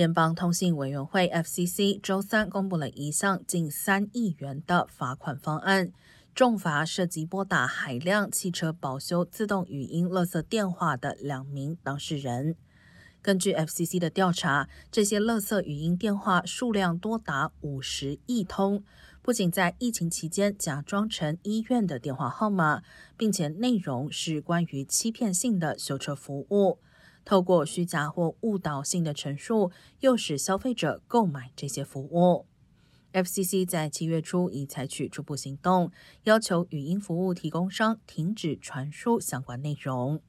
联邦通信委员会 （FCC） 周三公布了一项近三亿元的罚款方案，重罚涉及拨打海量汽车保修自动语音垃圾电话的两名当事人。根据 FCC 的调查，这些垃圾语音电话数量多达五十亿通，不仅在疫情期间假装成医院的电话号码，并且内容是关于欺骗性的修车服务。透过虚假或误导性的陈述，诱使消费者购买这些服务。FCC 在七月初已采取初步行动，要求语音服务提供商停止传输相关内容。